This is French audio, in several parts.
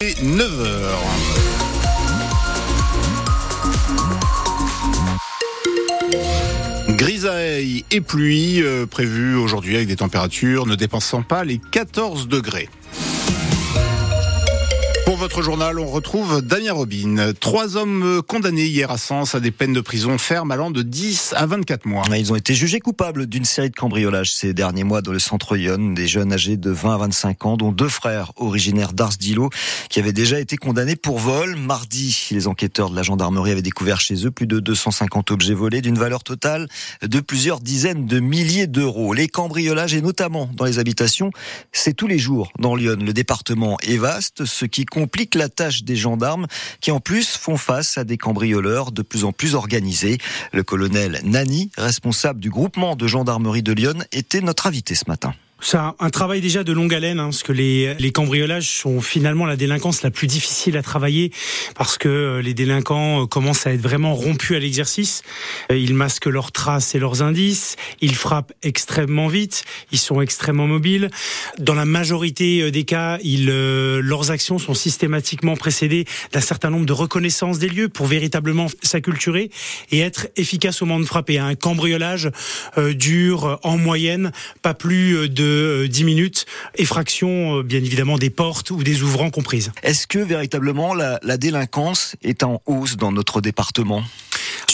9h. Grisaille et pluie euh, prévues aujourd'hui avec des températures ne dépassant pas les 14 degrés. Pour votre journal, on retrouve Damien Robin. Trois hommes condamnés hier à Sens à des peines de prison ferme allant de 10 à 24 mois. Ils ont été jugés coupables d'une série de cambriolages ces derniers mois dans le centre Lyon. Des jeunes âgés de 20 à 25 ans, dont deux frères originaires d'Ars d'Ilo, qui avaient déjà été condamnés pour vol. Mardi, les enquêteurs de la gendarmerie avaient découvert chez eux plus de 250 objets volés d'une valeur totale de plusieurs dizaines de milliers d'euros. Les cambriolages, et notamment dans les habitations, c'est tous les jours dans Lyon. Le département est vaste, ce qui complique la tâche des gendarmes qui en plus font face à des cambrioleurs de plus en plus organisés. Le colonel Nani, responsable du groupement de gendarmerie de Lyon, était notre invité ce matin. C'est un, travail déjà de longue haleine, hein, parce que les, les cambriolages sont finalement la délinquance la plus difficile à travailler, parce que euh, les délinquants euh, commencent à être vraiment rompus à l'exercice. Euh, ils masquent leurs traces et leurs indices, ils frappent extrêmement vite, ils sont extrêmement mobiles. Dans la majorité des cas, ils, leurs actions sont systématiquement précédées d'un certain nombre de reconnaissances des lieux pour véritablement s'acculturer et être efficace au moment de frapper. Un cambriolage dure en moyenne pas plus de 10 euh, minutes, effraction euh, bien évidemment des portes ou des ouvrants comprises. Est-ce que véritablement la, la délinquance est en hausse dans notre département?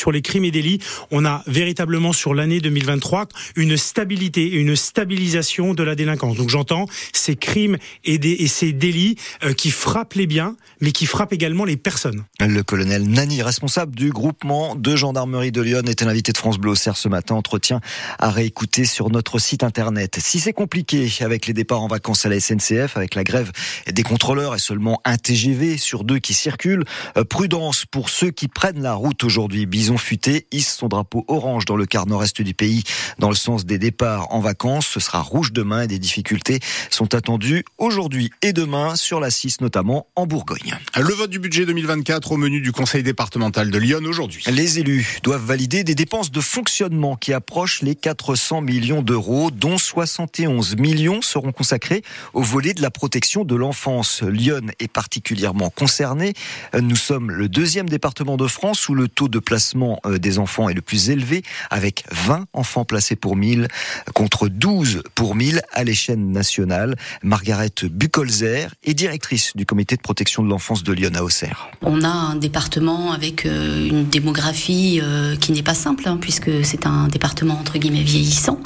Sur les crimes et délits, on a véritablement sur l'année 2023 une stabilité et une stabilisation de la délinquance. Donc j'entends ces crimes et, et ces délits euh, qui frappent les biens, mais qui frappent également les personnes. Le colonel Nani, responsable du groupement de gendarmerie de Lyon, était l'invité de France Bleu au ce matin. Entretien à réécouter sur notre site internet. Si c'est compliqué avec les départs en vacances à la SNCF, avec la grève des contrôleurs et seulement un TGV sur deux qui circulent, euh, prudence pour ceux qui prennent la route aujourd'hui. Bison Futé hisse son drapeau orange dans le quart nord-est du pays dans le sens des départs en vacances. Ce sera rouge demain et des difficultés sont attendues aujourd'hui et demain sur la 6 notamment en Bourgogne. Le vote du budget 2024 au menu du conseil départemental de Lyon aujourd'hui. Les élus doivent valider des dépenses de fonctionnement qui approchent les 400 millions d'euros dont 71 millions seront consacrés au volet de la protection de l'enfance. Lyon est particulièrement concerné. Nous sommes le deuxième département de France où le taux de placement euh, des enfants est le plus élevé, avec 20 enfants placés pour 1000 contre 12 pour 1000 à l'échelle nationale. Margaret Bucolzer est directrice du comité de protection de l'enfance de Lyon à Auxerre. On a un département avec euh, une démographie euh, qui n'est pas simple, hein, puisque c'est un département entre guillemets vieillissant,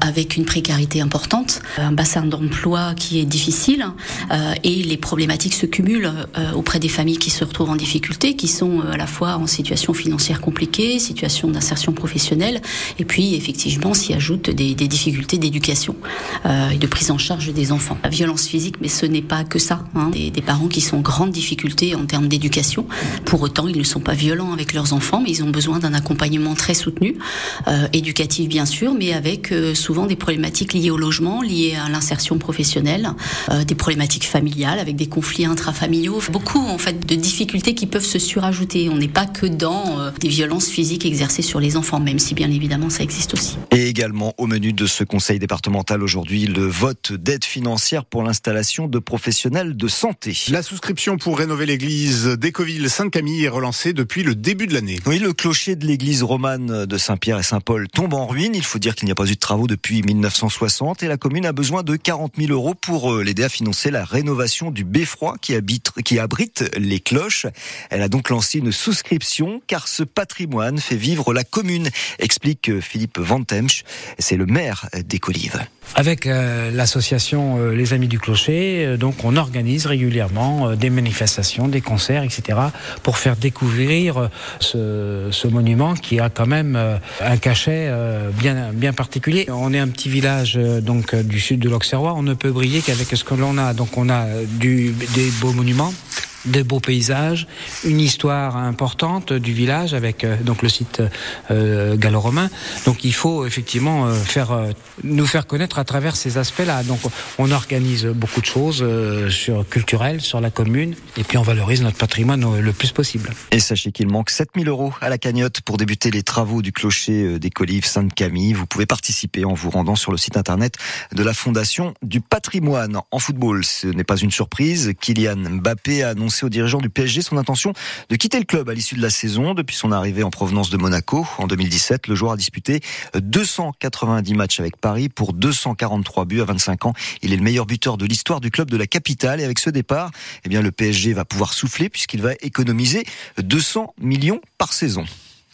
avec une précarité importante, un bassin d'emploi qui est difficile, et les problématiques se cumulent auprès des familles qui se retrouvent en difficulté, qui sont à la fois en situation financière compliquée, situation d'insertion professionnelle, et puis effectivement s'y ajoutent des, difficultés d'éducation euh, et de prise en charge des enfants. La violence physique, mais ce n'est pas que ça. Hein. Des, parents qui sont en grande difficulté en termes d'éducation. Pour autant, ils ne sont pas violents avec leurs enfants, mais ils ont besoin d'un accompagnement très soutenu, euh, éducatif bien sûr, mais avec euh, souvent des problématiques liées au logement, liées à l'insertion professionnelle, des problématiques familiales avec des conflits intrafamiliaux, beaucoup en fait de difficultés qui peuvent se surajouter. On n'est pas que dans euh, des violences physiques exercées sur les enfants, même si bien évidemment ça existe aussi. Et également au menu de ce conseil départemental aujourd'hui, le vote d'aide financière pour l'installation de professionnels de santé. La souscription pour rénover l'église d'Écoville-Sainte-Camille est relancée depuis le début de l'année. Oui, le clocher de l'église romane de Saint-Pierre et Saint-Paul tombe en ruine. Il faut dire qu'il n'y a pas eu de travaux depuis 1960 et la commune a besoin de 40 000 euros pour euh, l'aider à financer la rénovation du beffroi qui, habite, qui abrite les cloches. Elle a donc lancé une souscription car ce patrimoine fait vivre la commune, explique Philippe Vantemsch. C'est le maire d'Écolive. Avec euh, l'association euh, Les Amis du Clocher, euh, on organise régulièrement des manifestations, des concerts, etc. pour faire découvrir ce, monument qui a quand même un cachet bien, particulier. On est un petit village du sud de l'Auxerrois, on ne peut briller qu'avec ce que l'on a. Donc on a des beaux monuments de beaux paysages, une histoire importante du village avec euh, donc le site euh, gallo-romain. Donc il faut effectivement euh, faire nous faire connaître à travers ces aspects-là. Donc on organise beaucoup de choses sur culturelles sur la commune et puis on valorise notre patrimoine le plus possible. Et sachez qu'il manque 7000 euros à la cagnotte pour débuter les travaux du clocher des Colives Sainte-Camille. Vous pouvez participer en vous rendant sur le site internet de la Fondation du patrimoine. En football, ce n'est pas une surprise. Kylian Mbappé a annoncé aux du PSG son intention de quitter le club à l'issue de la saison. Depuis son arrivée en provenance de Monaco en 2017, le joueur a disputé 290 matchs avec Paris pour 243 buts à 25 ans. Il est le meilleur buteur de l'histoire du club de la capitale et avec ce départ, eh bien le PSG va pouvoir souffler puisqu'il va économiser 200 millions par saison.